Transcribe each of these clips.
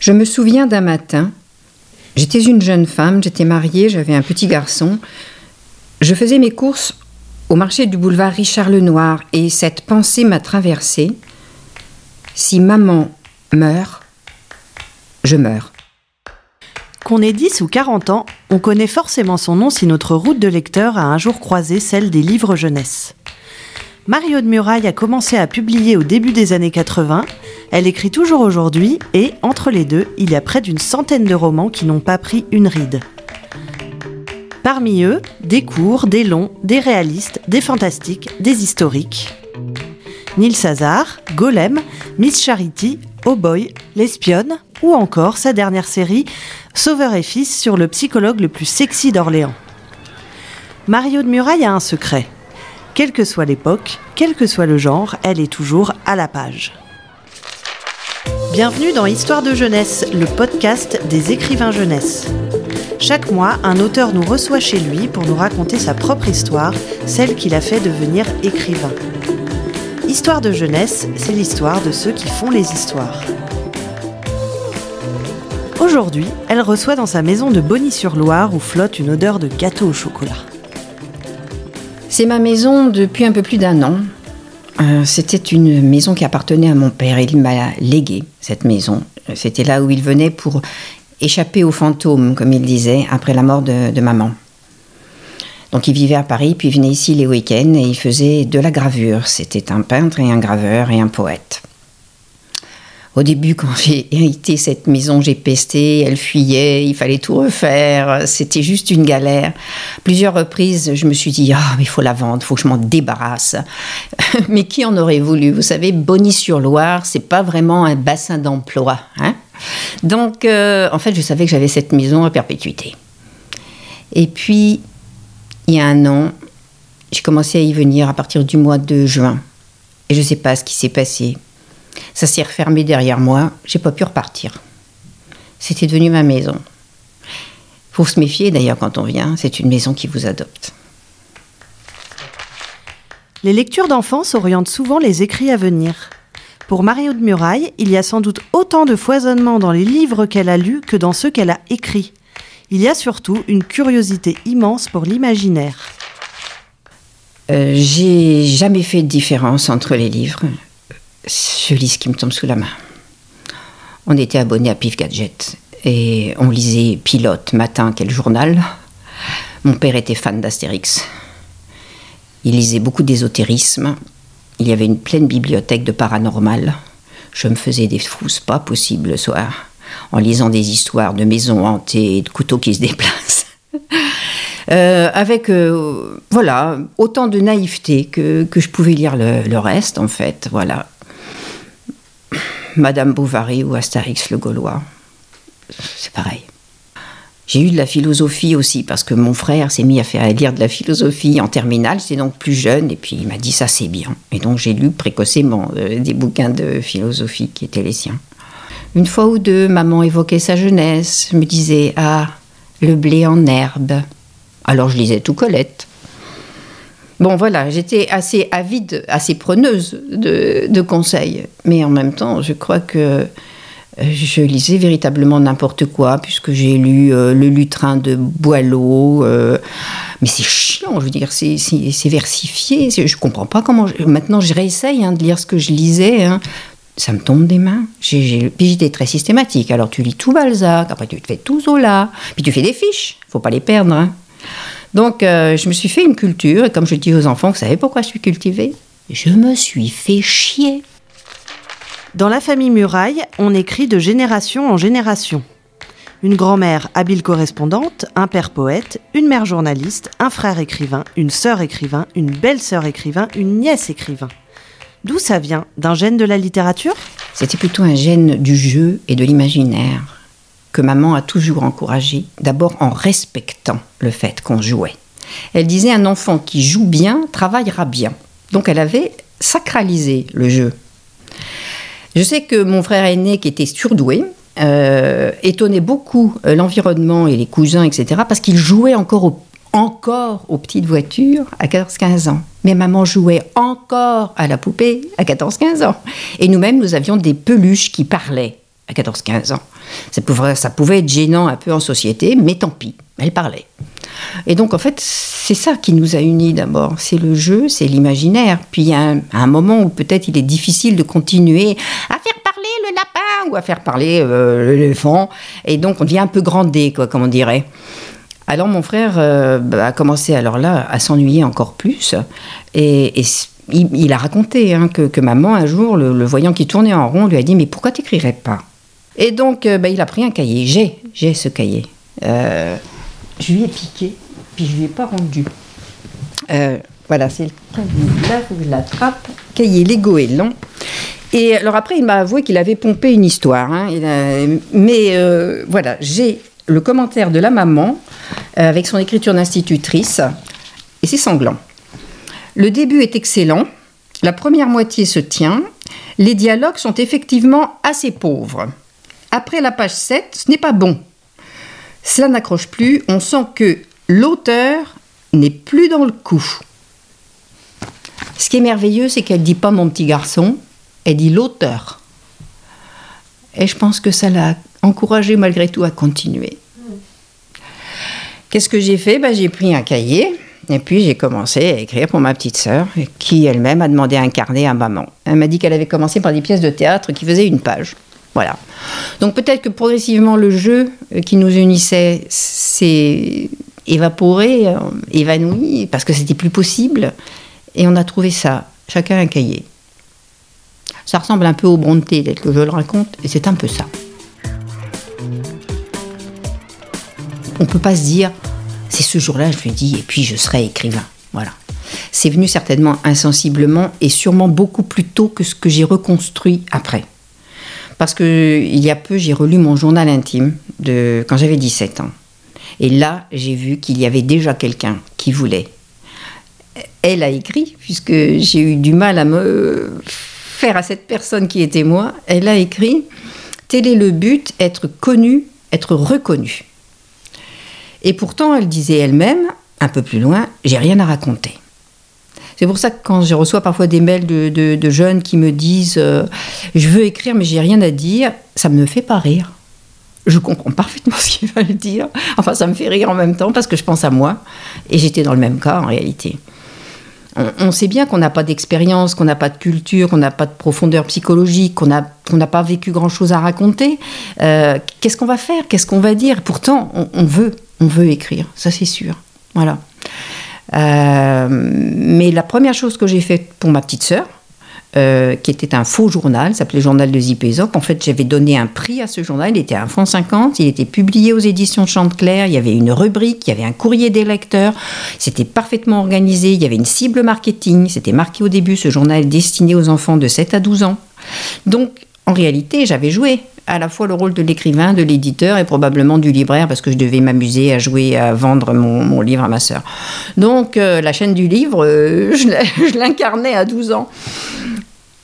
Je me souviens d'un matin, j'étais une jeune femme, j'étais mariée, j'avais un petit garçon. Je faisais mes courses au marché du boulevard Richard Lenoir et cette pensée m'a traversée. Si maman meurt, je meurs. Qu'on ait 10 ou 40 ans, on connaît forcément son nom si notre route de lecteur a un jour croisé celle des livres jeunesse. Mario de Muraille a commencé à publier au début des années 80. Elle écrit toujours aujourd'hui et, entre les deux, il y a près d'une centaine de romans qui n'ont pas pris une ride. Parmi eux, des courts, des longs, des réalistes, des fantastiques, des historiques. Nils Hazard, Golem, Miss Charity, Oh Boy, L'Espionne, ou encore sa dernière série, Sauveur et Fils sur le psychologue le plus sexy d'Orléans. Mario de Muraille a un secret. Quelle que soit l'époque, quel que soit le genre, elle est toujours à la page. Bienvenue dans Histoire de jeunesse, le podcast des écrivains jeunesse. Chaque mois, un auteur nous reçoit chez lui pour nous raconter sa propre histoire, celle qui l'a fait devenir écrivain. Histoire de jeunesse, c'est l'histoire de ceux qui font les histoires. Aujourd'hui, elle reçoit dans sa maison de Bonny-sur-Loire où flotte une odeur de gâteau au chocolat. C'est ma maison depuis un peu plus d'un an. Euh, C'était une maison qui appartenait à mon père. Il m'a légué cette maison. C'était là où il venait pour échapper aux fantômes, comme il disait, après la mort de, de maman. Donc il vivait à Paris, puis il venait ici les week-ends et il faisait de la gravure. C'était un peintre et un graveur et un poète. Au début, quand j'ai hérité cette maison, j'ai pesté, elle fuyait, il fallait tout refaire, c'était juste une galère. Plusieurs reprises, je me suis dit, ah, mais il faut la vendre, il faut que je m'en débarrasse. mais qui en aurait voulu? Vous savez, Bonny-sur-Loire, c'est pas vraiment un bassin d'emploi. Hein Donc, euh, en fait, je savais que j'avais cette maison à perpétuité. Et puis, il y a un an, j'ai commencé à y venir à partir du mois de juin. Et je ne sais pas ce qui s'est passé. Ça s'est refermé derrière moi, j'ai pas pu repartir. C'était devenu ma maison. Faut se méfier d'ailleurs quand on vient, c'est une maison qui vous adopte. Les lectures d'enfance orientent souvent les écrits à venir. Pour Mario de Muraille, il y a sans doute autant de foisonnement dans les livres qu'elle a lus que dans ceux qu'elle a écrits. Il y a surtout une curiosité immense pour l'imaginaire. Euh, j'ai jamais fait de différence entre les livres. Je lis ce qui me tombe sous la main. On était abonnés à Pif Gadget et on lisait Pilote matin, quel journal. Mon père était fan d'Astérix. Il lisait beaucoup d'ésotérisme. Il y avait une pleine bibliothèque de paranormal. Je me faisais des frousses pas possibles le soir en lisant des histoires de maisons hantées et de couteaux qui se déplacent. Euh, avec euh, voilà autant de naïveté que, que je pouvais lire le, le, reste en fait voilà Madame Bovary ou Astérix le Gaulois. C'est pareil. J'ai eu de la philosophie aussi parce que mon frère s'est mis à faire lire de la philosophie en terminale. C'est donc plus jeune et puis il m'a dit ça c'est bien. Et donc j'ai lu précocement euh, des bouquins de philosophie qui étaient les siens. Une fois ou deux, maman évoquait sa jeunesse, me disait Ah, le blé en herbe. Alors je lisais tout Colette. Bon, voilà, j'étais assez avide, assez preneuse de, conseils. Mais en même temps, je crois que je lisais véritablement n'importe quoi, puisque j'ai lu euh, Le Lutrin de Boileau. Euh, mais c'est chiant, je veux dire, c'est versifié. Je comprends pas comment. Maintenant, je réessaye hein, de lire ce que je lisais. Hein ça me tombe des mains. Puis j'étais très systématique. Alors tu lis tout Balzac, après tu fais tout Zola, puis tu fais des fiches. Faut pas les perdre. Hein. Donc euh, je me suis fait une culture, et comme je dis aux enfants, vous savez pourquoi je suis cultivée? Je me suis fait chier. Dans la famille Muraille, on écrit de génération en génération. Une grand-mère habile correspondante, un père poète, une mère journaliste, un frère écrivain, une sœur écrivain, une belle-sœur écrivain, une nièce écrivain. D'où ça vient? D'un gène de la littérature? C'était plutôt un gène du jeu et de l'imaginaire que maman a toujours encouragé, d'abord en respectant le fait qu'on jouait. Elle disait un enfant qui joue bien travaillera bien. Donc elle avait sacralisé le jeu. Je sais que mon frère aîné, qui était surdoué, euh, étonnait beaucoup l'environnement et les cousins, etc., parce qu'il jouait encore encore aux petites voitures à 14-15 ans. Mais maman jouait encore à la poupée à 14-15 ans. Et nous-mêmes, nous avions des peluches qui parlaient. À 14-15 ans. Ça pouvait, ça pouvait être gênant un peu en société, mais tant pis, elle parlait. Et donc, en fait, c'est ça qui nous a unis d'abord. C'est le jeu, c'est l'imaginaire. Puis, il y a un, moment où peut-être il est difficile de continuer à faire parler le lapin ou à faire parler euh, l'éléphant. Et donc, on devient un peu grandé, quoi, comme on dirait. Alors, mon frère euh, bah, a commencé alors là à s'ennuyer encore plus. Et, il, a raconté hein, que, maman, un jour, le, le voyant qui tournait en rond, lui a dit Mais pourquoi t'écrirais pas? Et donc, euh, bah, il a pris un cahier. J'ai, j'ai ce cahier. Euh, je lui ai piqué, puis je lui ai pas rendu. Euh, voilà, c'est le cahier là, faut l'attrape. Cahier Lego et long. Et alors après, il m'a avoué qu'il avait pompé une histoire. hein. Mais voilà, j'ai le commentaire de la maman avec son écriture d'institutrice, et c'est sanglant. Le début est excellent, la première moitié se tient, les dialogues sont effectivement assez pauvres. Après la page 7, ce n'est pas bon. Cela n'accroche plus, on sent que l'auteur n'est plus dans le coup. Ce qui est merveilleux, c'est qu'elle dit pas mon petit garçon, elle dit l'auteur. Et je pense que ça l'a encouragé malgré tout à continuer. Qu'est-ce que j'ai fait? Ben, J'ai pris un cahier et puis j'ai commencé à écrire pour ma petite sœur, qui elle-même a demandé un carnet à maman. Elle m'a dit qu'elle avait commencé par des pièces de théâtre qui faisaient une page. Voilà. Donc peut-être que progressivement le jeu euh, qui nous unissait s'est évaporé, euh, évanoui, parce que c'était plus possible. Et on a trouvé ça, chacun un cahier. Ça ressemble un peu au Brontë, tel que je le raconte, et c'est un peu ça. On ne peut pas se dire, c'est ce jour-là, je lui dit, et puis je serai écrivain. Voilà. C'est venu certainement insensiblement et sûrement beaucoup plus tôt que ce que j'ai reconstruit après. Parce que il y a peu, j'ai relu mon journal intime de quand j'avais 17 ans. Et là, j'ai vu qu'il y avait déjà quelqu'un qui voulait. Elle a écrit, puisque j'ai eu du mal à me faire à cette personne qui était moi. Elle a écrit Tel est le but, être connu, être reconnu. Et pourtant, elle disait elle-même, un peu plus loin, j'ai rien à raconter. C'est pour ça que quand je reçois parfois des mails de, jeunes qui me disent euh, je veux écrire mais j'ai rien à dire, ça me fait pas rire. Je comprends parfaitement ce qu'ils veulent dire. Enfin, ça me fait rire en même temps parce que je pense à moi. Et j'étais dans le même cas en réalité. On, sait bien qu'on n'a pas d'expérience, qu'on n'a pas de culture, qu'on n'a pas de profondeur psychologique, qu'on n'a pas vécu grand-chose à raconter. Euh, Qu'est-ce qu'on va faire? Qu'est-ce qu'on va dire? Pourtant, on veut, on veut écrire, ça c'est sûr. Voilà. Euh, mais la première chose que j'ai faite pour ma petite sœur, euh, qui était un faux journal, s'appelait Journal de Zipésop. En fait, j'avais donné un prix à ce journal. Il était à 1 franc 50. Il était publié aux éditions Chanteclair. Il y avait une rubrique, il y avait un courrier des lecteurs. C'était parfaitement organisé. Il y avait une cible marketing. C'était marqué au début, ce journal est destiné aux enfants de 7 à 12 ans. Donc, en réalité, j'avais joué à la fois le rôle de l'écrivain, de l'éditeur et probablement du libraire parce que je devais m'amuser à jouer, à vendre mon, livre à ma sœur. Donc, euh, la chaîne du livre, euh, je l'incarnais à 12 ans.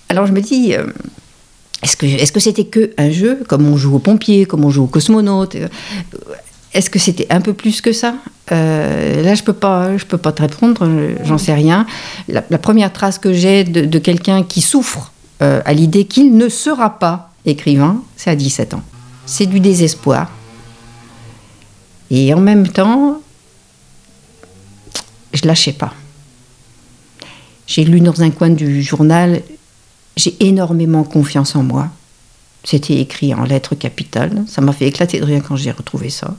Alors je me dis, euh, est-ce que c'était que un jeu, comme on joue aux pompiers, comme on joue aux cosmonautes Est-ce que c'était un peu plus que ça? Là, je peux pas, je peux pas te répondre, j'en sais rien. La, première trace que j'ai de, quelqu'un qui souffre à l'idée qu'il ne sera pas écrivain, c'est à 17 ans. C'est du désespoir. Et en même temps, je lâchais pas. J'ai lu dans un coin du journal, j'ai énormément confiance en moi. C'était écrit en lettres capitales. Ça m'a fait éclater de rire quand j'ai retrouvé ça.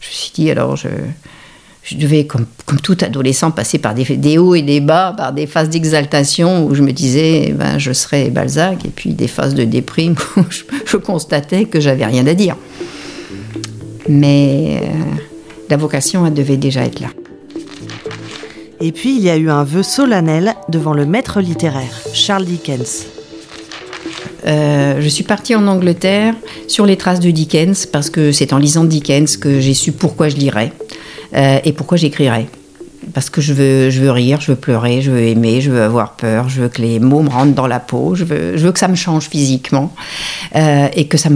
Je me suis dit, alors je, je devais, comme, comme tout adolescent, passer par des, des hauts et des bas, par des phases d'exaltation où je me disais, eh ben, je serais Balzac, et puis des phases de déprime où je, je constatais que j'avais rien à dire. Mais euh, la vocation, elle devait déjà être là. Et puis il y a eu un vœu solennel devant le maître littéraire, Charles Dickens. Euh, je suis partie en Angleterre sur les traces de Dickens parce que c'est en lisant Dickens que j'ai su pourquoi je lirais et pourquoi j'écrirais? Parce que je veux, je veux rire, je veux pleurer, je veux aimer, je veux avoir peur, je veux que les mots me rentrent dans la peau, je veux, je veux que ça me change physiquement euh, et que ça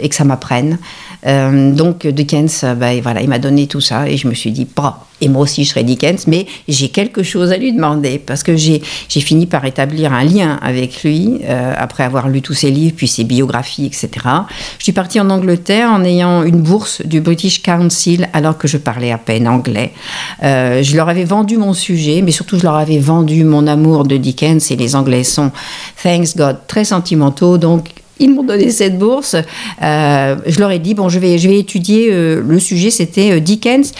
et que ça m'apprenne. Euh, donc Dickens, ben, voilà, il m'a donné tout ça et je me suis dit, bah, et moi aussi je serais Dickens, mais j'ai quelque chose à lui demander parce que j'ai fini par établir un lien avec lui euh, après avoir lu tous ses livres, puis ses biographies, etc. Je suis partie en Angleterre en ayant une bourse du British Council alors que je parlais à peine anglais. Euh, je leur avais vendu mon sujet, mais surtout je leur avais vendu mon amour de Dickens et les Anglais sont, thanks God, très sentimentaux, donc ils m'ont donné cette bourse. Euh, je leur ai dit bon, je vais, je vais étudier. le sujet, c'était Dickens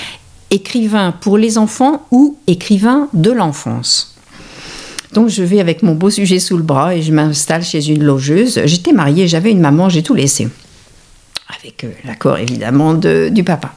écrivain pour les enfants ou écrivain de l'enfance. Donc je vais avec mon beau sujet sous le bras et je m'installe chez une logeuse. J'étais mariée, j'avais une maman, j'ai tout laissé. Avec euh, l'accord évidemment du papa.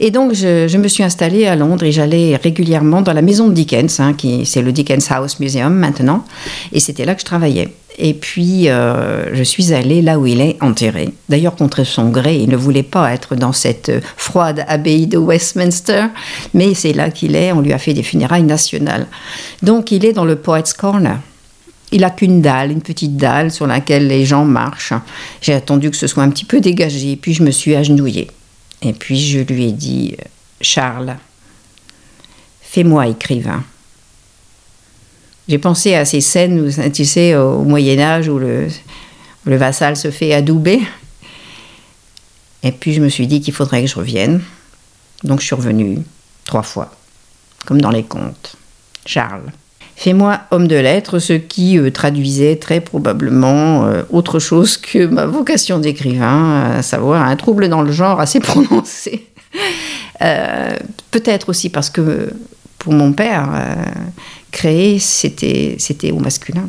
Et donc je, me suis installée à Londres et j'allais régulièrement dans la maison de Dickens, hein, qui c'est le Dickens House Museum maintenant. Et c'était là que je travaillais. Et puis, euh, je suis allée là où il est enterré. D'ailleurs, contre son gré, il ne voulait pas être dans cette froide abbaye de Westminster, mais c'est là qu'il est. On lui a fait des funérailles nationales. Donc, il est dans le Poets Corner. Il n'a qu'une dalle, une petite dalle sur laquelle les gens marchent. J'ai attendu que ce soit un petit peu dégagé, puis je me suis agenouillée. Et puis, je lui ai dit Charles, fais-moi écrivain. J'ai pensé à ces scènes, tu sais, au Moyen Âge où le, le vassal se fait adouber. Et puis je me suis dit qu'il faudrait que je revienne. Donc je suis revenue trois fois, comme dans les contes. Charles. Fais-moi homme de lettres, ce qui euh, traduisait très probablement euh, autre chose que ma vocation d'écrivain, à savoir un trouble dans le genre assez prononcé. Euh, peut-être aussi parce que pour mon père, créer, c'était, c'était au masculin.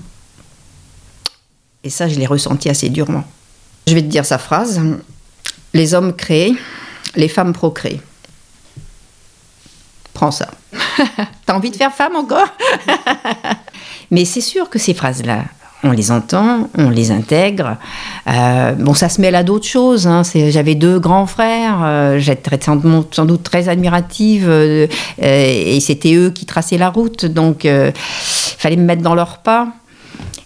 Et ça, je l'ai ressenti assez durement. Je vais te dire sa phrase. Les hommes créent, les femmes procréent. Prends ça. T'as envie de faire femme encore? Mais c'est sûr que ces phrases-là, on les entend, on les intègre. Euh, bon, ça se mêle à d'autres choses. Hein. J'avais deux grands frères, euh, j'étais sans, doute très admirative, euh, et c'était eux qui traçaient la route, donc il fallait me mettre dans leurs pas.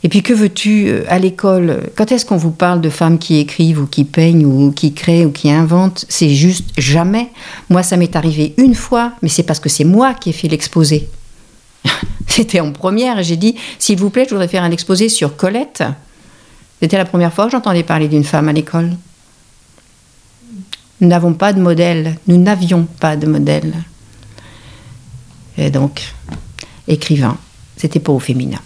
Et puis que veux-tu à l'école? Quand est-ce qu'on vous parle de femmes qui écrivent ou qui peignent ou qui créent ou qui inventent? C'est juste jamais. Moi, ça m'est arrivé une fois, mais c'est parce que c'est moi qui ai fait l'exposé. C'était en première et j'ai dit, s'il vous plaît, je voudrais faire un exposé sur Colette. C'était la première fois que j'entendais parler d'une femme à l'école. Nous n'avons pas de modèle. Nous n'avions pas de modèle. Et donc, écrivain, c'était pas au féminin.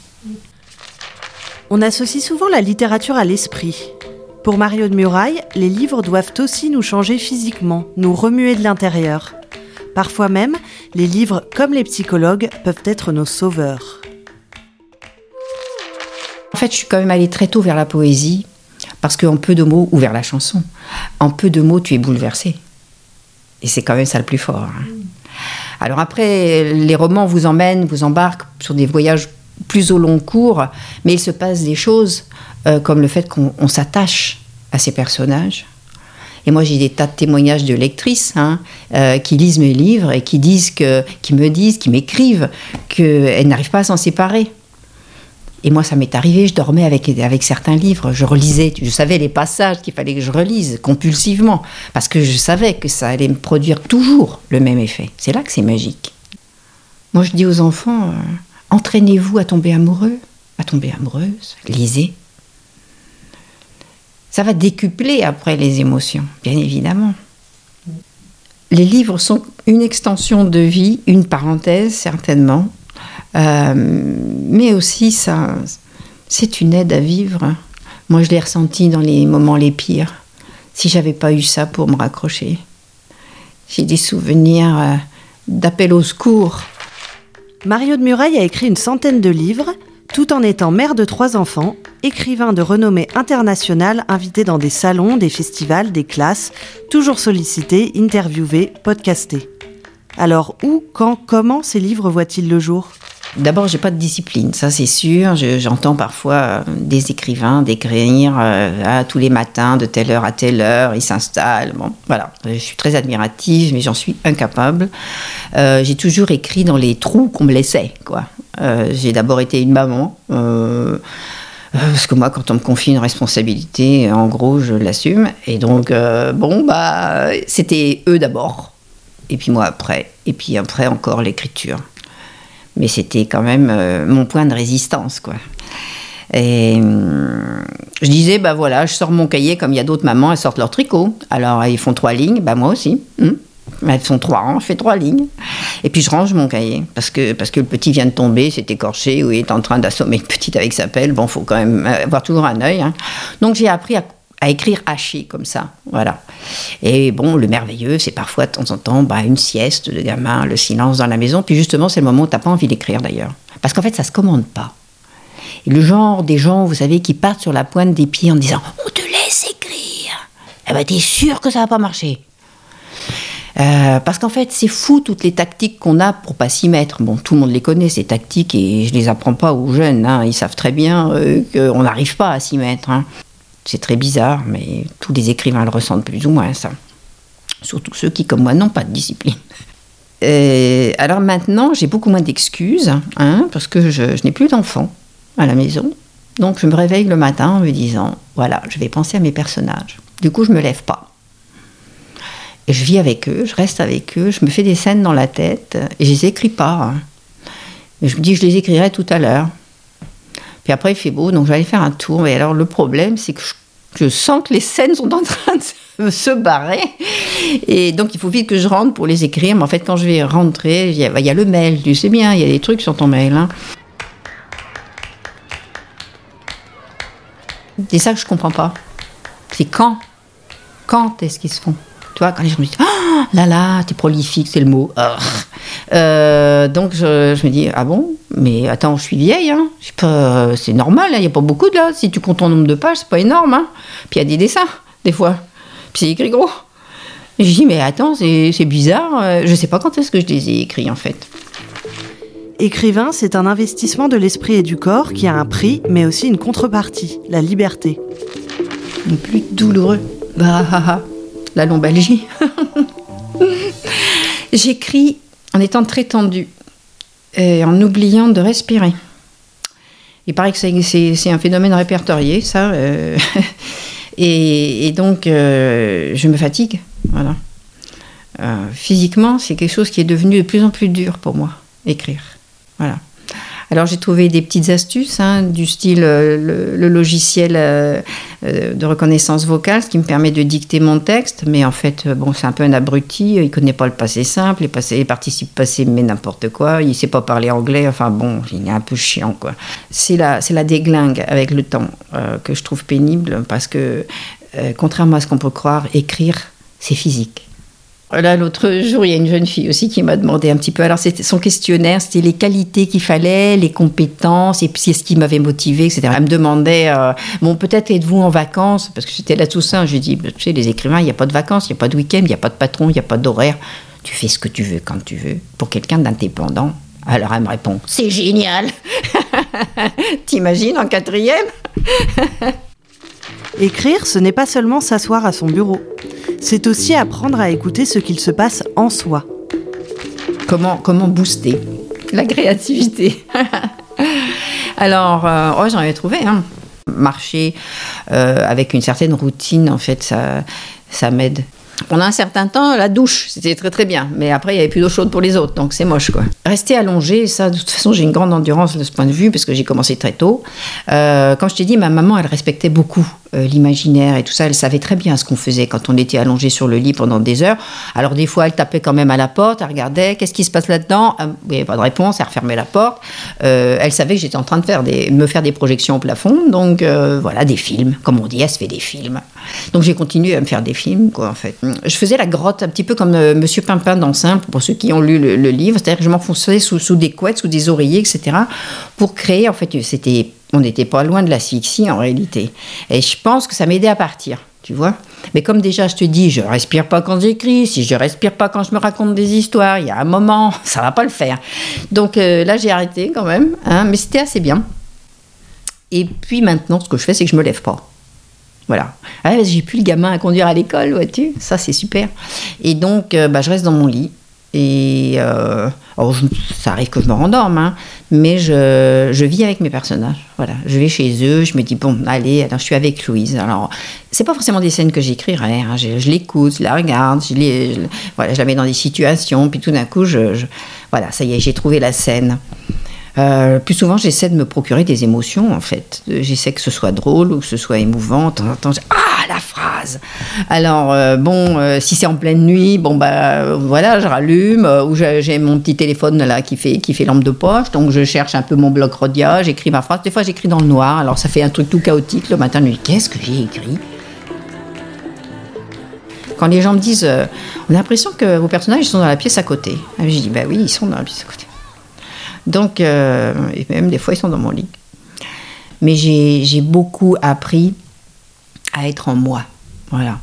On associe souvent la littérature à l'esprit. Pour Mario de Muraille, les livres doivent aussi nous changer physiquement, nous remuer de l'intérieur. Parfois même, les livres, comme les psychologues, peuvent être nos sauveurs. En fait, je suis quand même allée très tôt vers la poésie, parce qu'en peu de mots, ou vers la chanson, en peu de mots, tu es bouleversé. Et c'est quand même ça le plus fort. Hein. Alors après, les romans vous emmènent, vous embarquent sur des voyages plus au long cours, mais il se passe des choses euh, comme le fait qu'on s'attache à ces personnages, et moi, j'ai des tas de témoignages de lectrices hein, euh, qui lisent mes livres et qui disent que, qui me disent, qui m'écrivent qu'elles n'arrivent pas à s'en séparer. Et moi, ça m'est arrivé, je dormais avec, avec certains livres, je relisais, je savais les passages qu'il fallait que je relise compulsivement, parce que je savais que ça allait me produire toujours le même effet. C'est là que c'est magique. Moi, je dis aux enfants, euh, entraînez-vous à tomber amoureux, à tomber amoureuse, lisez, ça va décupler après les émotions, bien évidemment. Les livres sont une extension de vie, une parenthèse certainement, euh, mais aussi ça, c'est une aide à vivre. Moi, je l'ai ressenti dans les moments les pires. Si j'avais pas eu ça pour me raccrocher, j'ai des souvenirs euh, d'appel au secours. Mario de Muraille a écrit une centaine de livres tout en étant mère de trois enfants, écrivain de renommée internationale, invité dans des salons, des festivals, des classes, toujours sollicité, interviewé, podcasté. Alors où, quand, comment ces livres voient-ils le jour? D'abord, j'ai pas de discipline, ça c'est sûr. J'entends parfois euh, des écrivains d'écrire euh, tous les matins, de telle heure à telle heure, ils s'installent. Bon, voilà, je suis très admirative, mais j'en suis incapable. Euh, j'ai toujours écrit dans les trous qu'on me laissait, quoi. J'ai d'abord été une maman. parce que moi, quand on me confie une responsabilité, en gros, je l'assume. Et donc, bon, bah, c'était eux d'abord. Et puis moi après. Et puis après encore l'écriture. Mais c'était quand même mon point de résistance, quoi. Et hum, je disais, bah voilà, je sors mon cahier comme il y a d'autres mamans, elles sortent leur tricot. Alors ils font trois lignes, bah moi aussi. Hum. Elles font trois, hein, je fais trois lignes. Et puis je range mon cahier parce que, parce que le petit vient de tomber, c'est écorché ou il est en train d'assommer une petite avec sa pelle. Bon, faut quand même avoir toujours un œil. Hein. Donc j'ai appris à, écrire haché comme ça. Voilà. Et bon, le merveilleux, c'est parfois de temps en temps bah, une sieste de gamin, le silence dans la maison. Puis justement, c'est le moment où tu n'as pas envie d'écrire d'ailleurs. Parce qu'en fait, ça se commande pas le genre des gens, vous savez, qui partent sur la pointe des pieds en disant On te laisse écrire. Eh ben, t'es sûr que ça va pas marcher. Euh, parce qu'en fait, c'est fou toutes les tactiques qu'on a pour pas s'y mettre. Bon, tout le monde les connaît, ces tactiques, et je les apprends pas aux jeunes. Hein. Ils savent très bien euh, qu'on n'arrive pas à s'y mettre. Hein. C'est très bizarre, mais tous les écrivains le ressentent plus ou moins, ça. Surtout ceux qui, comme moi, n'ont pas de discipline. alors maintenant, j'ai beaucoup moins d'excuses, hein, parce que je n'ai plus d'enfants à la maison. Donc je me réveille le matin en me disant, voilà, je vais penser à mes personnages. Du coup, je me lève pas. Je vis avec eux, je reste avec eux, je me fais des scènes dans la tête et je les écris pas. Je me dis, je les écrirai tout à l'heure. Puis après, il fait beau, donc je vais aller faire un tour. Et alors, le problème, c'est que je, sens que les scènes sont en train de se barrer. Et donc, il faut vite que je rentre pour les écrire. Mais en fait, quand je vais rentrer, il y a, le mail. Tu sais bien, il y a des trucs sur ton mail. Hein. C'est ça que je comprends pas. C'est quand? Quand est-ce qu'ils se font? Tu vois, quand les gens me disent Ah là là, t'es prolifique, c'est le mot. Euh, donc je, me dis Ah bon Mais attends, je suis vieille, hein. c'est normal, il hein, n'y a pas beaucoup de là. Si tu comptes ton nombre de pages, c'est pas énorme. Hein. Puis il y a des dessins, des fois. Puis c'est écrit gros. Et je dis Mais attends, c'est bizarre. Euh, je sais pas quand est-ce que je les ai écrits en fait. Écrivain, c'est un investissement de l'esprit et du corps qui a un prix, mais aussi une contrepartie, la liberté. Le plus douloureux. Bah, la lombalgie. J'écris en étant très tendue et en oubliant de respirer. Il paraît que c'est un phénomène répertorié, ça. Euh, et, donc, euh, je me fatigue. Voilà. Euh, physiquement, c'est quelque chose qui est devenu de plus en plus dur pour moi, écrire. Voilà. Alors j'ai trouvé des petites astuces hein, du style euh, le, logiciel euh, euh, de reconnaissance vocale, ce qui me permet de dicter mon texte, mais en fait bon c'est un peu un abruti, il connaît pas le passé simple, les, passés, les participes passés mais n'importe quoi, il sait pas parler anglais, enfin bon il est un peu chiant quoi. C'est la c'est la déglingue avec le temps que je trouve pénible parce que contrairement à ce qu'on peut croire, écrire c'est physique. Là, l'autre jour, il y a une jeune fille aussi qui m'a demandé un petit peu. Alors, c'était son questionnaire, c'était les qualités qu'il fallait, les compétences, et puis ce qui m'avait motivé, etc. Elle me demandait, euh, bon, peut-être êtes-vous en vacances? Parce que j'étais là tout ça. Je lui dit, bah, tu sais, les écrivains, il n'y a pas de vacances, il n'y a pas de week-end, il n'y a pas de patron, il n'y a pas d'horaire. Tu fais ce que tu veux quand tu veux. Pour quelqu'un d'indépendant. Alors, elle me répond, c'est génial T'imagines en quatrième? Écrire, ce n'est pas seulement s'asseoir à son bureau c'est aussi apprendre à écouter ce qu'il se passe en soi. Comment, comment booster? La créativité Alors, euh, oh, j'en avais trouvé. Hein. Marcher euh, avec une certaine routine, en fait, ça, ça m'aide. Pendant un certain temps, la douche, c'était très très bien. Mais après, il n'y avait plus d'eau chaude pour les autres, donc c'est moche quoi. Rester allongé, ça, de toute façon, j'ai une grande endurance de ce point de vue, parce que j'ai commencé très tôt. Euh, quand je t'ai dit, ma maman, elle respectait beaucoup euh, l'imaginaire et tout ça. Elle savait très bien ce qu'on faisait quand on était allongé sur le lit pendant des heures. Alors des fois, elle tapait quand même à la porte, elle regardait, qu'est-ce qui se passe là-dedans? Euh, Il n'y avait pas de réponse, elle refermait la porte. Euh, elle savait que j'étais en train de faire des, me faire des projections au plafond, donc voilà, des films. Comme on dit, elle se fait des films. Donc j'ai continué à me faire des films, quoi, en fait. Je faisais la grotte un petit peu comme Monsieur Pimpin dans Simple, pour ceux qui ont lu le, livre. C'est-à-dire que je m'enfonçais sous, sous des couettes, sous des oreillers, etc. pour créer, en fait, c'était on n'était pas loin de l'asphyxie en réalité. Et je pense que ça m'aidait à partir, tu vois. Mais comme déjà je te dis, je respire pas quand j'écris, si je respire pas quand je me raconte des histoires, il y a un moment, ça va pas le faire. Donc euh, là j'ai arrêté quand même, hein, mais c'était assez bien. Et puis maintenant, ce que je fais, c'est que je me lève pas. Voilà. Ah, j'ai plus le gamin à conduire à l'école, vois-tu? Ça, c'est super. Et donc, euh, bah, je reste dans mon lit Et euh, ça arrive que je me rendorme, hein, mais je, je, vis avec mes personnages. Voilà, je vais chez eux, je me dis bon, allez, alors je suis avec Louise. Alors, c'est pas forcément des scènes que j'écrirais. Hein, je, l'écoute, je la regarde, je, les, voilà, je la mets dans des situations, puis tout d'un coup, je, voilà, ça y est, j'ai trouvé la scène. Euh, plus souvent, j'essaie de me procurer des émotions, en fait. J'essaie que ce soit drôle ou que ce soit émouvant. ah, la phrase Alors, euh, bon, euh, si c'est en pleine nuit, bon, bah, voilà, je rallume, ou j'ai mon petit téléphone là qui fait, qui fait lampe de poche, donc je cherche un peu mon bloc Rodia, j'écris ma phrase. Des fois, j'écris dans le noir, alors ça fait un truc tout chaotique. Le matin, je me dis, qu'est-ce que j'ai écrit? Quand les gens me disent, on a l'impression que vos personnages sont dans la pièce à côté. Je dis, bah oui, ils sont dans la pièce à côté. Donc, euh, et même des fois, ils sont dans mon lit. Mais j'ai beaucoup appris à être en moi. Voilà.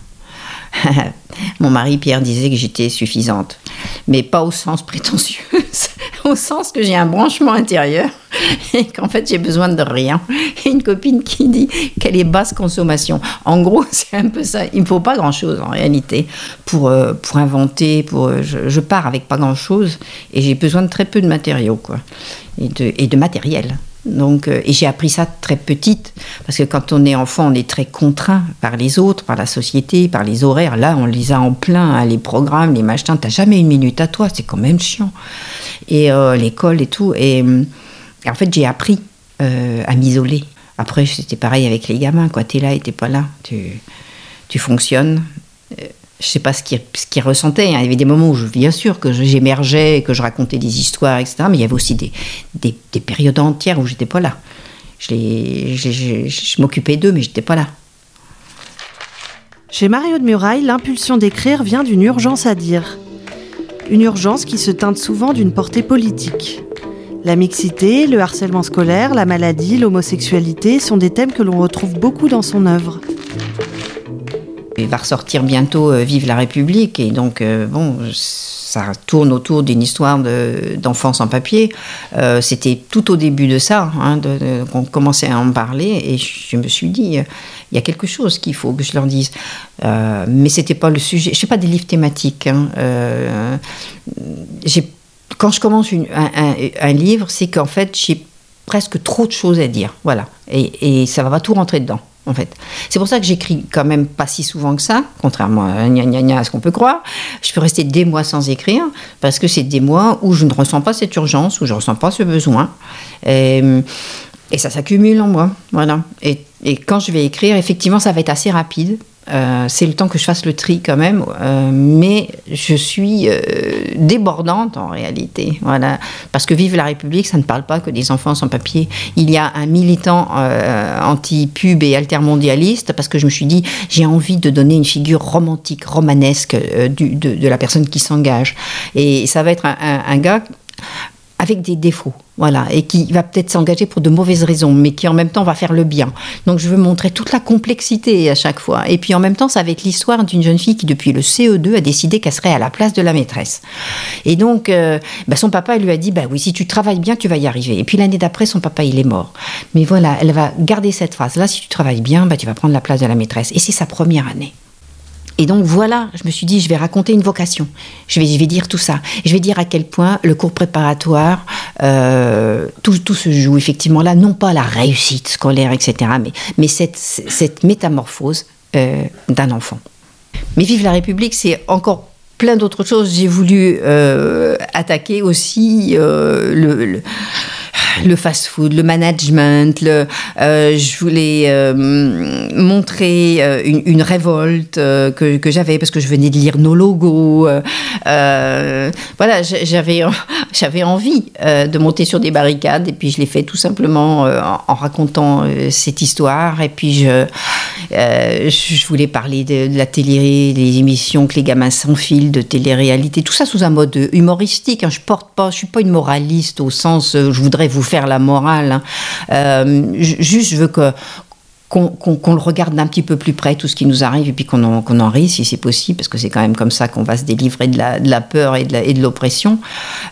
Mon mari Pierre disait que j'étais suffisante, mais pas au sens prétentieux, au sens que j'ai un branchement intérieur et qu'en fait j'ai besoin de rien. Et une copine qui dit qu'elle est basse consommation. En gros, c'est un peu ça. Il ne faut pas grand-chose en réalité pour, euh, pour inventer. Pour, euh, je, pars avec pas grand-chose et j'ai besoin de très peu de matériaux quoi, et, de, et de matériel. Euh, et j'ai appris ça très petite, parce que quand on est enfant, on est très contraint par les autres, par la société, par les horaires. Là, on les a en plein, hein, les programmes, les machins. T'as jamais une minute à toi, c'est quand même chiant. Et euh, l'école et tout. Et, en fait, j'ai appris euh, à m'isoler. Après, c'était pareil avec les gamins. Quoi, t'es là et t'es pas là. Tu, tu fonctionnes je sais pas ce qu'il ressentait. Hein. Il y avait des moments où, bien sûr, que j'émergeais, que je racontais des histoires, etc. Mais il y avait aussi des, des, périodes entières où j'étais pas là. Je, je, m'occupais d'eux, mais j'étais pas là. Chez Mario de Muraille, l'impulsion d'écrire vient d'une urgence à dire. Une urgence qui se teinte souvent d'une portée politique. La mixité, le harcèlement scolaire, la maladie, l'homosexualité sont des thèmes que l'on retrouve beaucoup dans son œuvre. Il va ressortir bientôt euh, Vive la République, et donc, euh, bon, ça tourne autour d'une histoire d'enfants sans papier. Euh, c'était tout au début de ça hein, qu'on commençait à en parler, et je me suis dit, il y a quelque chose qu'il faut que je leur dise. mais c'était pas le sujet. Je sais pas des livres thématiques. Hein. quand je commence un, livre, c'est qu'en fait, j'ai presque trop de choses à dire. Voilà. Et, ça va tout rentrer dedans C'est pour ça que j'écris quand même pas si souvent que ça, contrairement à, à ce qu'on peut croire. Je peux rester des mois sans écrire, parce que c'est des mois où je ne ressens pas cette urgence, où je ne ressens pas ce besoin. Et, et ça s'accumule en moi. Voilà. Et quand je vais écrire, effectivement, ça va être assez rapide. Euh, c'est le temps que je fasse le tri quand même, euh, mais je suis euh, débordante en réalité. Voilà. Parce que Vive la République, ça ne parle pas que des enfants sans papier. Il y a un militant anti-pub et altermondialiste, parce que je me suis dit, j'ai envie de donner une figure romantique, romanesque de, la personne qui s'engage. Et ça va être un gars avec des défauts, voilà, et qui va peut-être s'engager pour de mauvaises raisons, mais qui en même temps va faire le bien. Donc je veux montrer toute la complexité à chaque fois. Et puis en même temps, ça va être l'histoire d'une jeune fille qui, depuis le CE2, a décidé qu'elle serait à la place de la maîtresse. Et donc, euh, bah, son papa lui a dit, bah oui, si tu travailles bien, tu vas y arriver. Et puis l'année d'après, son papa, il est mort. Mais voilà, elle va garder cette phrase. Là, si tu travailles bien, bah, tu vas prendre la place de la maîtresse. Et c'est sa première année. Et donc voilà, je me suis dit, je vais raconter une vocation. Je vais, je vais dire tout ça. Je vais dire à quel point le cours préparatoire, euh, tout, tout, se joue effectivement là, non pas la réussite scolaire, etc., mais, mais cette, cette métamorphose euh, d'un enfant. Mais Vive la République, c'est encore plein d'autres choses. J'ai voulu euh, attaquer aussi le le fast-food, le management. Le, euh, je voulais euh, montrer euh, une, révolte que, que j'avais parce que je venais de lire nos logos. voilà, j'avais j'avais envie de monter sur des barricades et puis je l'ai fait tout simplement en, racontant cette histoire. Et puis je je voulais parler de, la télé, des émissions que les gamins s'enfilent, de télé-réalité, tout ça sous un mode humoristique. Hein. Je porte pas, je suis pas une moraliste au sens je voudrais vous faire la morale. Hein. Euh, juste, je veux que qu'on le regarde d'un petit peu plus près, tout ce qui nous arrive, et puis qu'on en, rit si c'est possible, parce que c'est quand même comme ça qu'on va se délivrer de la, de la peur et de l'oppression.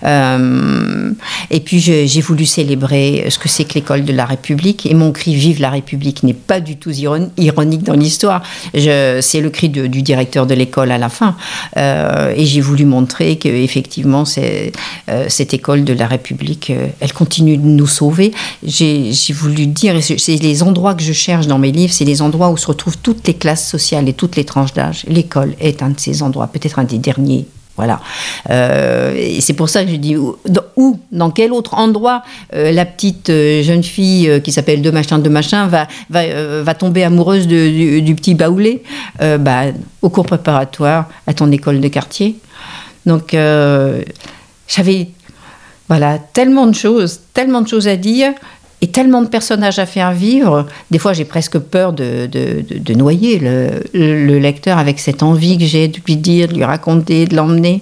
Euh, et puis j'ai voulu célébrer ce que c'est que l'école de la République, et mon cri Vive la République n'est pas du tout ironique dans l'histoire. C'est le cri du directeur de l'école à la fin. Euh, et j'ai voulu montrer qu'effectivement, euh, cette école de la République, euh, elle continue de nous sauver. J'ai voulu dire, c'est les endroits que je cherche dans mes livres, c'est les endroits où se retrouvent toutes les classes sociales et toutes les tranches d'âge. L'école est un de ces endroits, peut-être un des derniers voilà. Euh, et c'est pour ça que je dis où, dans, quel autre endroit euh, la petite euh, jeune fille qui s'appelle de machin de machin va, va, va tomber amoureuse du, petit baoulé bah, Au cours préparatoire à ton école de quartier. Donc j'avais voilà, tellement de choses, tellement de choses à dire et tellement de personnages à faire vivre, des fois j'ai presque peur de, de, noyer le, lecteur avec cette envie que j'ai de lui dire, de lui raconter, de l'emmener.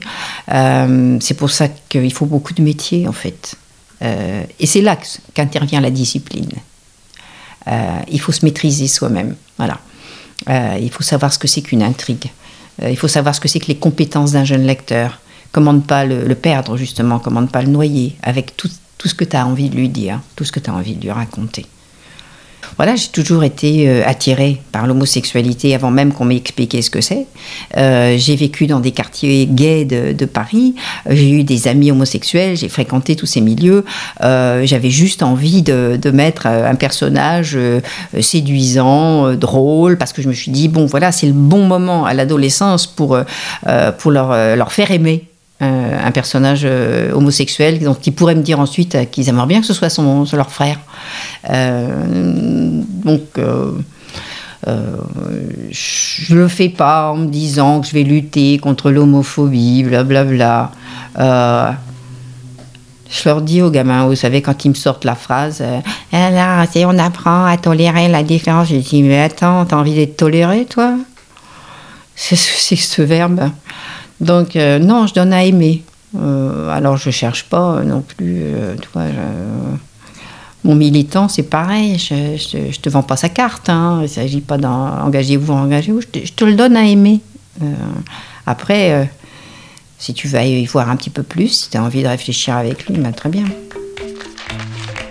Euh, c'est pour ça qu'il faut beaucoup de métiers en fait. Euh, et c'est là qu'intervient la discipline. Euh, il faut se maîtriser soi-même. Voilà. il faut savoir ce que c'est qu'une intrigue. il faut savoir ce que c'est que les compétences d'un jeune lecteur. Comment ne pas le, le, perdre justement, comment ne pas le noyer avec tout, tout ce que tu as envie de lui dire, tout ce que tu as envie de lui raconter. Voilà, j'ai toujours été euh, attirée par l'homosexualité avant même qu'on m'ait expliqué ce que c'est. Euh, j'ai vécu dans des quartiers gays de, Paris, j'ai eu des amis homosexuels, j'ai fréquenté tous ces milieux. Euh, j'avais juste envie de, mettre un personnage séduisant, drôle, parce que je me suis dit, bon voilà, c'est le bon moment à l'adolescence pour, pour leur, leur faire aimer un personnage euh, homosexuel, donc qui pourrait me dire ensuite euh, qu'ils aimeraient bien que ce soit son, leur frère. donc, je le fais pas en me disant que je vais lutter contre l'homophobie, blablabla. je leur dis aux gamins, vous savez, quand ils me sortent la phrase, alors, on apprend à tolérer la différence. Je dis, mais attends, t'as envie d'être toléré, toi? C'est ce verbe. Donc, euh, non, je donne à aimer. Euh, alors, je cherche pas non plus. Euh, mon militant, c'est pareil. Je, ne te vends pas sa carte. Hein. Il ne s'agit pas d'engager-vous, engagez-vous. Je, je, te le donne à aimer. après, si tu vas y voir un petit peu plus, si tu as envie de réfléchir avec lui, ben, très bien.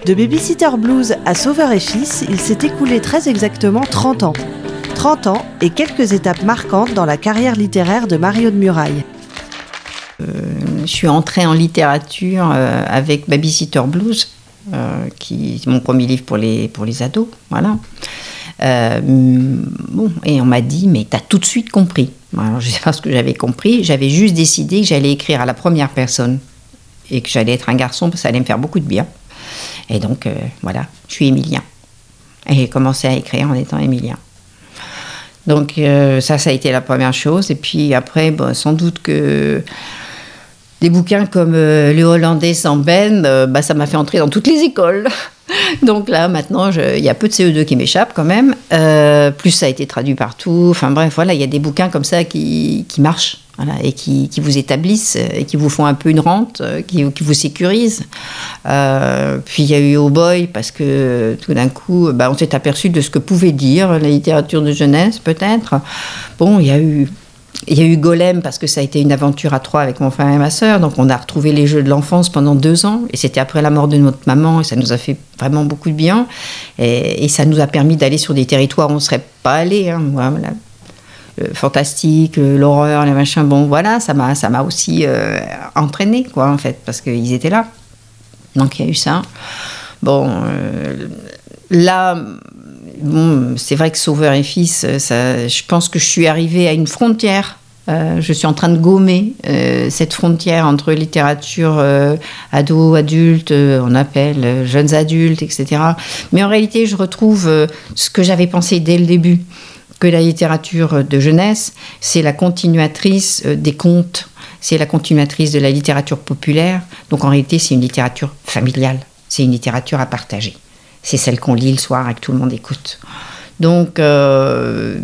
De Babysitter Blues à Sauveur et Fils, il s'est écoulé très exactement 30 ans. 30 ans et quelques étapes marquantes dans la carrière littéraire de Mario de Muraille. Euh, je suis entrée en littérature euh, avec Babysitter Blues, euh, qui est mon premier livre pour les, pour les ados. Voilà. bon, et on m'a dit, mais tu as tout de suite compris. Alors, je ne sais pas ce que j'avais compris. J'avais juste décidé que j'allais écrire à la première personne et que j'allais être un garçon parce que ça allait me faire beaucoup de bien. Et donc, voilà, je suis Émilien. Et j'ai commencé à écrire en étant Émilien. Donc euh, ça, ça a été la première chose. Et puis après, sans doute que des bouquins comme euh, Le Hollandais sans Ben, bah, ça m'a fait entrer dans toutes les écoles. Donc là, maintenant, il y a peu de CE2 qui m'échappent quand même. plus ça a été traduit partout. Enfin bref, voilà, il y a des bouquins comme ça qui, qui marchent et qui, vous établissent et qui vous font un peu une rente, euh, qui, vous sécurisent. Euh, puis il y a eu Oh Boy, parce que tout d'un coup, bah, on s'est aperçu de ce que pouvait dire la littérature de jeunesse, peut-être. Bon, il y a eu. Il y a eu Golem parce que ça a été une aventure à trois avec mon frère et ma sœur. Donc on a retrouvé les jeux de l'enfance pendant deux ans. Et c'était après la mort de notre maman. Et ça nous a fait vraiment beaucoup de bien. Et, ça nous a permis d'aller sur des territoires où on ne serait pas allé. Hein. Fantastique, l'horreur, les machins. Bon, voilà, ça m'a, ça m'a aussi euh, entraîné, quoi, en fait, parce qu'ils étaient là. Donc il y a eu ça. Bon, euh, là, c'est vrai que Sauveur et Fils, ça, je pense que je suis arrivée à une frontière. Euh, je suis en train de gommer cette frontière entre littérature ado, adulte, on appelle jeunes adultes, etc. Mais en réalité, je retrouve ce que j'avais pensé dès le début que la littérature de jeunesse, c'est la continuatrice euh, des contes, c'est la continuatrice de la littérature populaire. Donc en réalité, c'est une littérature familiale, c'est une littérature à partager. C'est celle qu'on lit le soir et que tout le monde écoute. Donc, euh,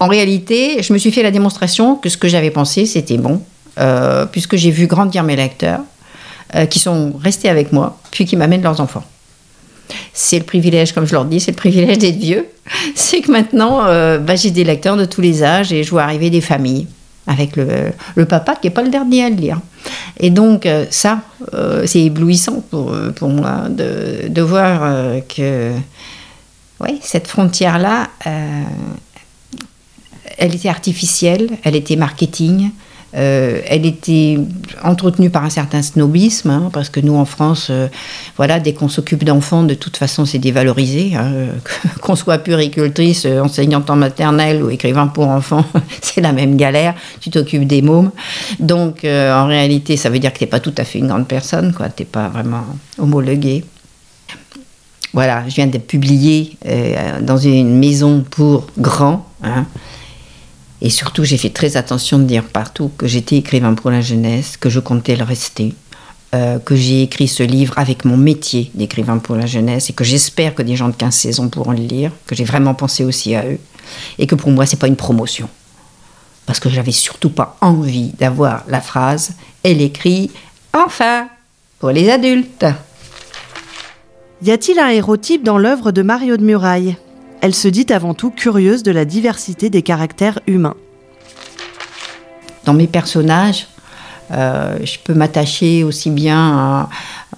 en réalité, je me suis fait la démonstration que ce que j'avais pensé, c'était bon, euh, puisque j'ai vu grandir mes lecteurs, qui sont restés avec moi, puis qui m'amènent leurs enfants. C'est le privilège, comme je leur dis, c'est le privilège d'être vieux. C'est que maintenant, bah, j'ai des lecteurs de tous les âges et je vois arriver des familles avec le, le papa qui n'est pas le dernier à le lire. Et donc, ça, c'est éblouissant pour, pour moi de, de voir que oui, cette frontière-là, elle était artificielle, elle était marketing, euh, elle était entretenue par un certain snobisme, hein, parce que nous en France, euh, voilà, dès qu'on s'occupe d'enfants, de toute façon, c'est dévalorisé. Hein, qu'on soit puricultrice, euh, enseignante en maternelle ou écrivain pour enfants, c'est la même galère. Tu t'occupes des mômes. Donc, en réalité, ça veut dire que tu n'es pas tout à fait une grande personne, quoi. Tu n'es pas vraiment homologué. Voilà, je viens d'être publiée dans une maison pour grands. Hein, et surtout, j'ai fait très attention de dire partout que j'étais écrivain pour la jeunesse, que je comptais le rester, euh, que j'ai écrit ce livre avec mon métier d'écrivain pour la jeunesse et que j'espère que des gens de 15 saisons pourront le lire, que j'ai vraiment pensé aussi à eux et que pour moi, c'est pas une promotion. Parce que j'avais surtout pas envie d'avoir la phrase Elle écrit enfin pour les adultes. Y a-t-il un hérotype dans l'œuvre de Mario de Muraille elle se dit avant tout curieuse de la diversité des caractères humains. Dans mes personnages, euh, je peux m'attacher aussi bien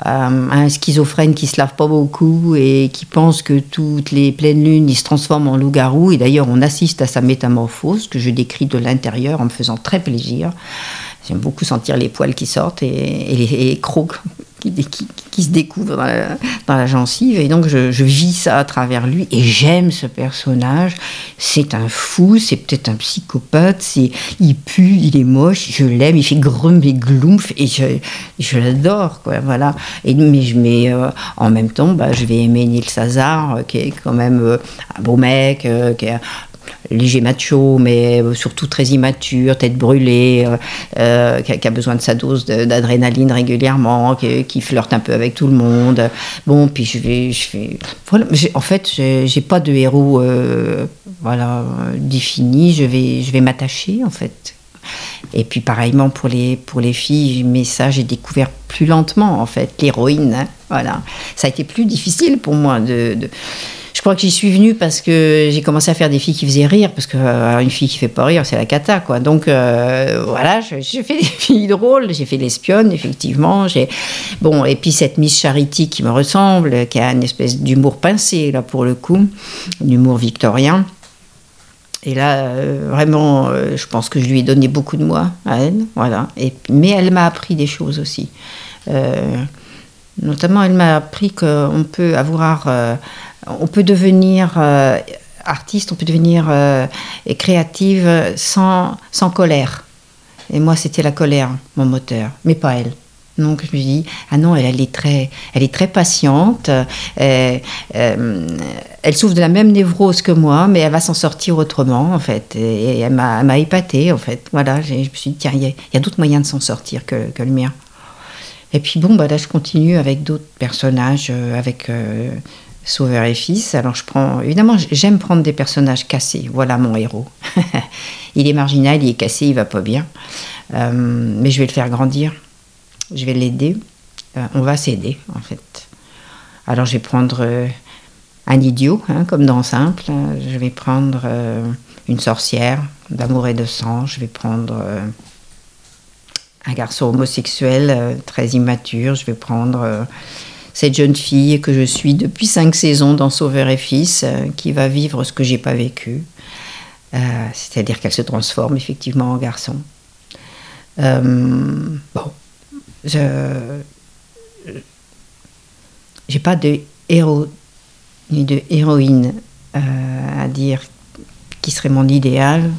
à, un schizophrène qui se lave pas beaucoup et qui pense que toutes les pleines lunes, il se transforme en loup-garou. Et d'ailleurs, on assiste à sa métamorphose que je décris de l'intérieur en me faisant très plaisir. J'aime beaucoup sentir les poils qui sortent et, les, crocs qui, se découvrent dans la, gencive. Et donc, je, vis ça à travers lui. Et j'aime ce personnage. C'est un fou, c'est peut-être un psychopathe. Il pue, il est moche. Je l'aime. Il fait grum et gloumf. Et je, l'adore, quoi. Voilà. Mais je mets, euh, en même temps, bah, je vais aimer Neil Sazar, euh, qui est quand même euh, un beau mec, qui est léger macho, mais euh, surtout très immature, tête brûlée, euh, euh, qui, a, besoin de sa dose d'adrénaline régulièrement, qui, flirte un peu avec tout le monde. Bon, puis je vais, je voilà, en fait, j'ai pas de héros, voilà, défini. Je vais, je vais m'attacher, en fait. Et puis pareillement pour les, pour les filles, mais ça j'ai découvert plus lentement en fait, l'héroïne. Hein, voilà. Ça a été plus difficile pour moi de je crois que j'y suis venue parce que j'ai commencé à faire des filles qui faisaient rire, parce qu'une euh, fille qui fait pas rire, c'est la cata, quoi. Donc euh, voilà, j'ai fait des filles drôles, j'ai fait l'espionne, effectivement. Bon, et puis cette Miss Charity qui me ressemble, qui a une espèce d'humour pincé, là, pour le coup, un humour victorien. Et là, euh, vraiment, je pense que je lui ai donné beaucoup de moi à elle, voilà. Et, mais elle m'a appris des choses aussi. Notamment, elle m'a appris qu'on peut avoir on peut devenir euh, artiste, on peut devenir euh, créative sans, sans colère. Et moi, c'était la colère, mon moteur, mais pas elle. Donc je me dis, ah non, elle, est, très, elle est très patiente, euh, elle souffre de la même névrose que moi, mais elle va s'en sortir autrement, en fait. Et, elle m'a épatée, en fait. Voilà, je me suis dit, tiens, il y a, d'autres moyens de s'en sortir que, le mien. Et puis bon, bah là, je continue avec d'autres personnages, avec Sauveur et Fils. Alors je prends, évidemment, j'aime prendre des personnages cassés. Voilà mon héros. il est marginal, il est cassé, il va pas bien. Euh, mais je vais le faire grandir. Je vais l'aider. Euh, on va s'aider, en fait. Alors je vais prendre euh, un idiot, hein, comme dans Simple. Je vais prendre une sorcière d'amour et de sang. Je vais prendre un garçon homosexuel très immature. Je vais prendre cette jeune fille que je suis depuis cinq saisons dans Sauveur et Fils, euh, qui va vivre ce que j'ai pas vécu. Euh, c'est-à-dire qu'elle se transforme effectivement en garçon. Euh, bon, je n'ai pas de héros ni de héroïne à dire qui serait mon idéal.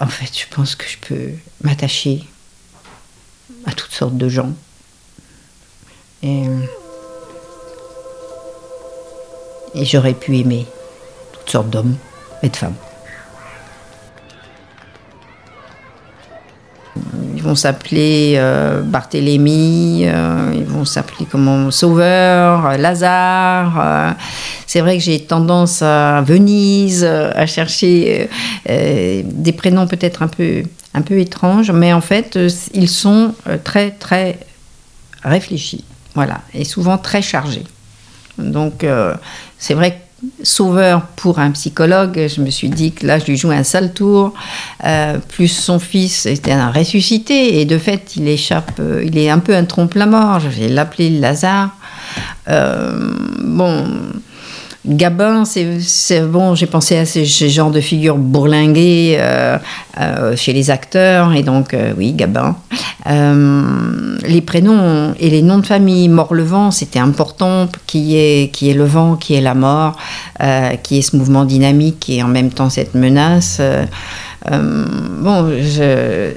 En fait, je pense que je peux m'attacher à toutes sortes de gens. Et, j'aurais pu aimer toutes sortes d'hommes et de femmes. Ils vont s'appeler euh, Barthélemy, euh, ils vont s'appeler comment Sauveur, Lazare. Euh. c'est vrai que j'ai tendance à Venise, à chercher des prénoms peut-être un peu peu étrange, mais en fait, euh, ils sont euh, très, très réfléchis. Voilà, et souvent très chargé. Donc, euh, c'est vrai que sauveur pour un psychologue, je me suis dit que là, je lui joue un sale tour. Euh, plus son fils était un ressuscité, et de fait, il échappe, euh, il est un peu un trompe-la-mort. Je vais l'appeler Lazare. bon Gabin, c'est bon, j'ai pensé à ces, genres de figures bourlinguées euh, euh, chez les acteurs, et donc euh, oui, Gabin. les prénoms et les noms de famille, Mort-le-Vent, c'était important, qui est, qui est le vent, qui est la mort, qui est ce mouvement dynamique et en même temps cette menace. bon, je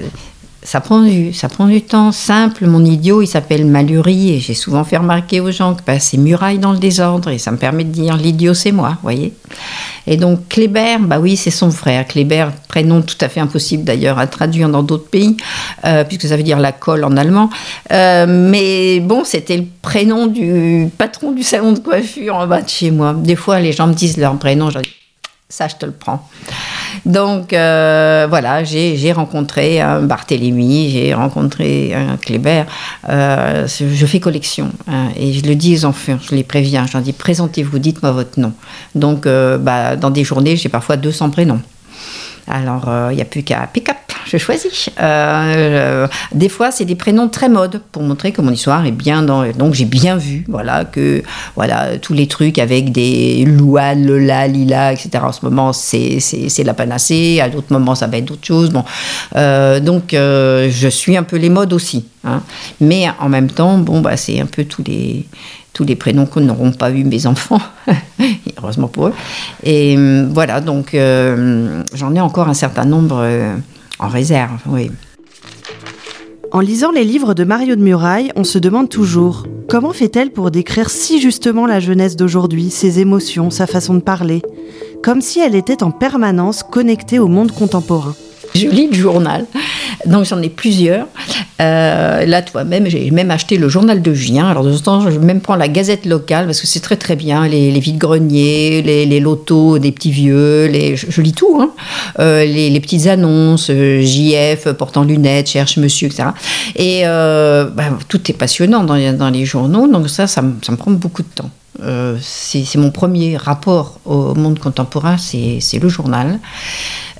ça prend, du, ça prend du temps. Simple, mon idiot, il s'appelle Maluri et j'ai souvent fait remarquer aux gens que bah, c'est muraille dans le désordre et ça me permet de dire l'idiot c'est moi, voyez. Et donc Kléber, bah oui, c'est son frère. Kléber, prénom tout à fait impossible d'ailleurs à traduire dans d'autres pays, euh, puisque ça veut dire la colle en allemand. Euh, mais bon, c'était le prénom du patron du salon de coiffure en bas de chez moi. Des fois, les gens me disent leur prénom, ça, je te le prends. Donc euh, voilà, j'ai rencontré un Barthélemy, j'ai rencontré un Kléber. Euh, je fais collection hein, et je le dis aux enfants, je les préviens, je leur dis présentez-vous, dites-moi votre nom. Donc euh, bah, dans des journées, j'ai parfois 200 prénoms. Alors, il n'y a plus qu'à pick up, je choisis. Euh, des fois, c'est des prénoms très modes pour montrer que mon histoire est bien dans. Donc, j'ai bien vu, voilà, que voilà, tous les trucs avec des Louane, Lola, Lila, etc. En ce moment, c'est la panacée. À d'autres moments, ça va être d'autres choses. Bon, euh, donc, euh, je suis un peu les modes aussi. Hein. Mais en même temps, bon, bah, c'est un peu tous les tous les prénoms que n'auront pas eu mes enfants, heureusement pour eux. Et euh, voilà, donc euh, j'en ai encore un certain nombre euh, en réserve, oui. En lisant les livres de Mario de Muraille, on se demande toujours comment fait-elle pour décrire si justement la jeunesse d'aujourd'hui, ses émotions, sa façon de parler, comme si elle était en permanence connectée au monde contemporain. Je lis le journal, donc j'en ai plusieurs. Euh, là, toi-même, j'ai même acheté le journal de Gien. Alors, de ce temps, je même prends la gazette locale parce que c'est très très bien. Les, les vides-greniers, les, les, lotos des petits vieux, je, lis tout. Hein. Euh, les, petites annonces, euh, JF, portant lunettes, cherche monsieur, etc. Et bah, tout est passionnant dans, les journaux. Donc, ça, ça me prend beaucoup de temps. c'est mon premier rapport au monde contemporain, c'est le journal.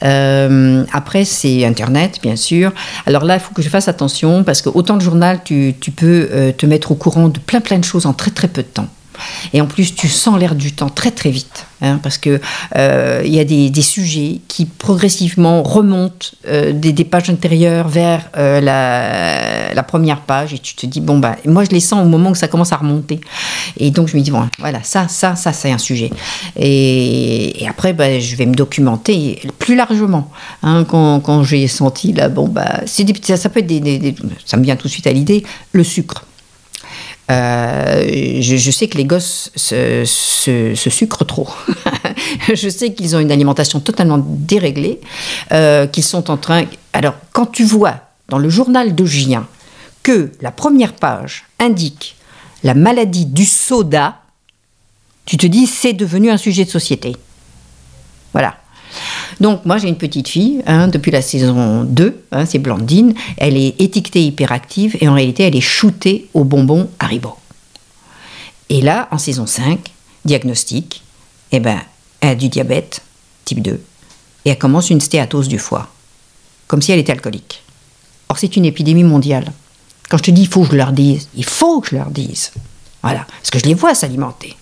Euh, après, c'est Internet, bien sûr. Alors là, il faut que je fasse attention parce que autant le journal, tu, tu peux euh, te mettre au courant de plein plein de choses en très très peu de temps. Et en plus, tu sens l'air du temps très très vite, hein, parce que euh, il y a des, des, sujets qui progressivement remontent euh, des, des, pages intérieures vers euh, la, la, première page, et tu te dis bon bah moi je les sens au moment que ça commence à remonter, et donc je me dis bon voilà ça ça ça c'est un sujet, et, après bah, je vais me documenter plus largement hein, quand, quand j'ai senti là bon bah ça, ça peut être des, ça me vient tout de suite à l'idée le sucre euh, je, sais que les gosses se, sucrent trop. je sais qu'ils ont une alimentation totalement déréglée, euh, qu'ils sont en train... Alors, quand tu vois dans le journal de Gien que la première page indique la maladie du soda, tu te dis c'est devenu un sujet de société. Voilà. Donc moi j'ai une petite fille, hein, depuis la saison 2, hein, c'est Blandine, elle est étiquetée hyperactive et en réalité elle est shootée au bonbon Haribo. Et là, en saison 5, diagnostic, eh ben, elle a du diabète type 2 et elle commence une stéatose du foie, comme si elle était alcoolique. Or c'est une épidémie mondiale. Quand je te dis il faut que je leur dise, il faut que je leur dise. Voilà, parce que je les vois s'alimenter.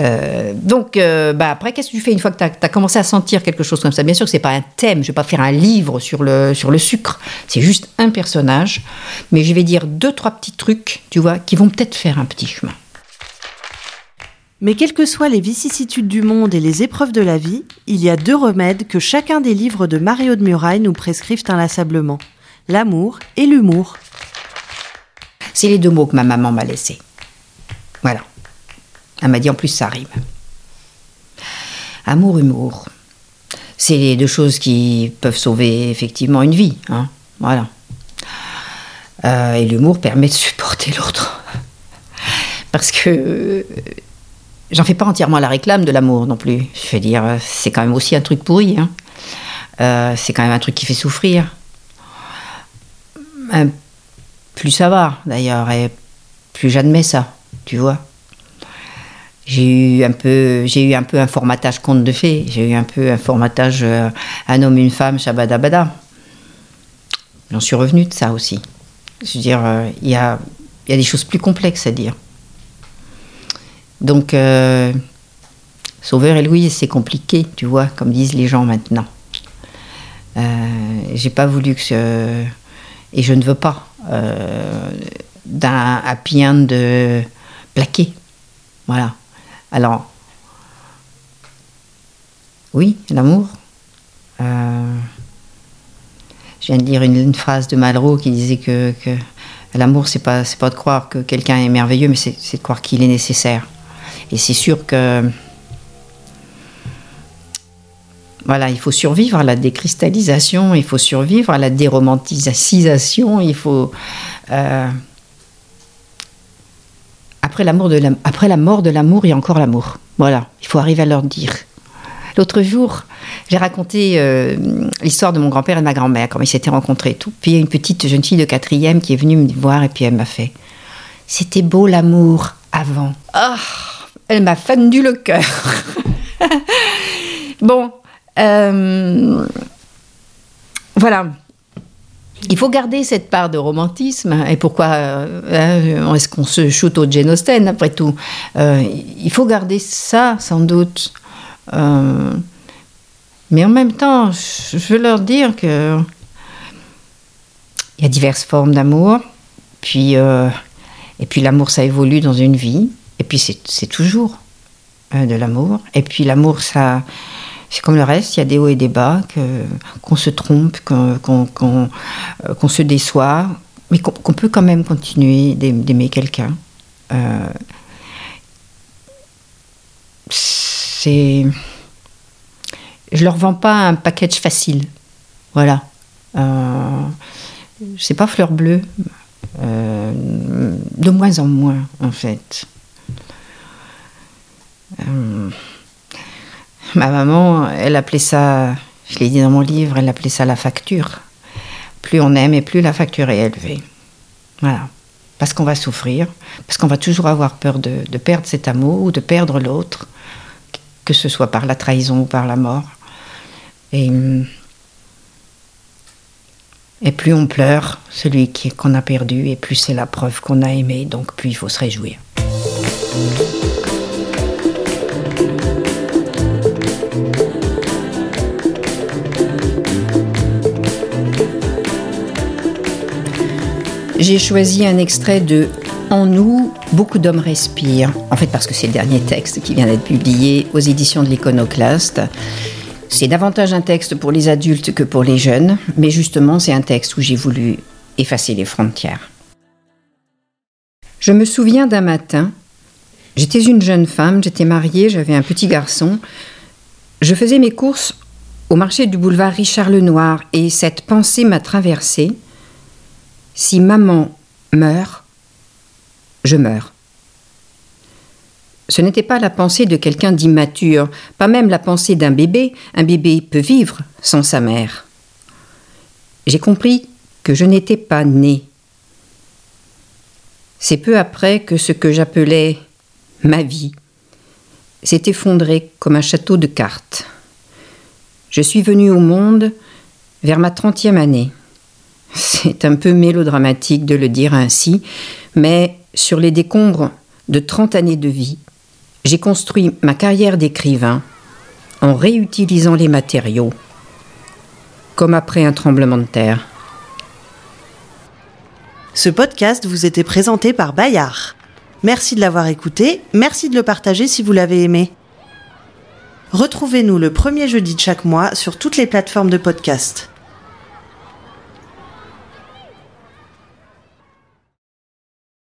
Euh, donc, euh, bah après, qu'est-ce que tu fais une fois que tu as, commencé à sentir quelque chose comme ça? Bien sûr que c'est pas un thème, je vais pas faire un livre sur le, sur le sucre, c'est juste un personnage, mais je vais dire deux, trois petits trucs, tu vois, qui vont peut-être faire un petit chemin. Mais quelles que soient les vicissitudes du monde et les épreuves de la vie, il y a deux remèdes que chacun des livres de Mario de Muraille nous prescrivent inlassablement l'amour et l'humour. C'est les deux mots que ma maman m'a laissés. Voilà. Elle m'a dit en plus ça rime. Amour, humour. C'est les deux choses qui peuvent sauver effectivement une vie. Hein. Voilà. Euh, et l'humour permet de supporter l'autre. Parce que euh, j'en fais pas entièrement la réclame de l'amour non plus. Je veux dire, c'est quand même aussi un truc pourri. Hein. Euh, c'est quand même un truc qui fait souffrir. plus ça va d'ailleurs. Et plus j'admets ça, tu vois. J'ai eu un peu, j'ai eu un peu un formatage conte de fées. J'ai eu un peu un formatage euh, un homme, une femme, shabadabada. J'en suis revenu de ça aussi. Je veux dire, euh, il y, a, y, a, des choses plus complexes à dire. Donc, euh, Sauveur et Louise, c'est compliqué, tu vois, comme disent les gens maintenant. Euh, J'ai pas voulu que ce... Et je ne veux pas d'un happy end de plaqué. Voilà. Alors, oui, l'amour. Euh, je viens de lire une, phrase de Malraux qui disait que, l'amour, c'est pas, c'est pas de croire que quelqu'un est merveilleux, mais c'est, c'est de croire qu'il est nécessaire. Et c'est sûr que voilà, il faut survivre à la décristallisation, il faut survivre à la déromantisation, il faut euh, après, l'amour de la, après la mort de l'amour, il y a encore l'amour. Voilà, il faut arriver à leur dire. L'autre jour, j'ai raconté euh, l'histoire de mon grand-père et de ma grand-mère, comment ils s'étaient rencontrés et tout. Puis il y a une petite jeune fille de quatrième qui est venue me voir et puis elle m'a fait C'était beau l'amour avant. Ah, elle m'a fendu le cœur. bon, euh, voilà. Il faut garder cette part de romantisme. Et pourquoi euh, est-ce qu'on se shoot au génostène, après tout euh, Il faut garder ça, sans doute. Euh, mais en même temps, je veux leur dire que il y a diverses formes d'amour. Puis, euh, et puis l'amour, ça évolue dans une vie. Et puis c'est toujours de l'amour. Et puis l'amour, ça c'est comme le reste, il y a des hauts et des bas, qu'on se trompe, qu'on qu qu se déçoit, mais qu'on peut quand même continuer d'aimer quelqu'un. Euh, c'est. Je leur vends pas un package facile. Voilà. Euh, c'est pas fleur bleue. Euh, de moins en moins, en fait. Euh, Ma maman, elle appelait ça, je l'ai dit dans mon livre, elle appelait ça la facture. Plus on aime et plus la facture est élevée. Voilà. Parce qu'on va souffrir, parce qu'on va toujours avoir peur de, perdre cet amour ou de perdre l'autre, que ce soit par la trahison ou par la mort. Et, et plus on pleure celui qu'on a perdu, et plus c'est la preuve qu'on a aimé, donc plus il faut se réjouir. J'ai choisi un extrait de En nous, beaucoup d'hommes respirent. En fait, parce que c'est le dernier texte qui vient d'être publié aux éditions de l'Iconoclaste. C'est davantage un texte pour les adultes que pour les jeunes, mais justement, c'est un texte où j'ai voulu effacer les frontières. Je me souviens d'un matin, j'étais une jeune femme, j'étais mariée, j'avais un petit garçon. Je faisais mes courses au marché du boulevard Richard Lenoir et cette pensée m'a traversée. Si maman meurt, je meurs. Ce n'était pas la pensée de quelqu'un d'immature, pas même la pensée d'un bébé. Un bébé peut vivre sans sa mère. J'ai compris que je n'étais pas née. C'est peu après que ce que j'appelais ma vie s'est effondré comme un château de cartes. Je suis venue au monde vers ma trentième année. C'est un peu mélodramatique de le dire ainsi, mais sur les décombres de 30 années de vie, j'ai construit ma carrière d'écrivain en réutilisant les matériaux, comme après un tremblement de terre. Ce podcast vous était présenté par Bayard. Merci de l'avoir écouté, merci de le partager si vous l'avez aimé. Retrouvez-nous le premier jeudi de chaque mois sur toutes les plateformes de podcast.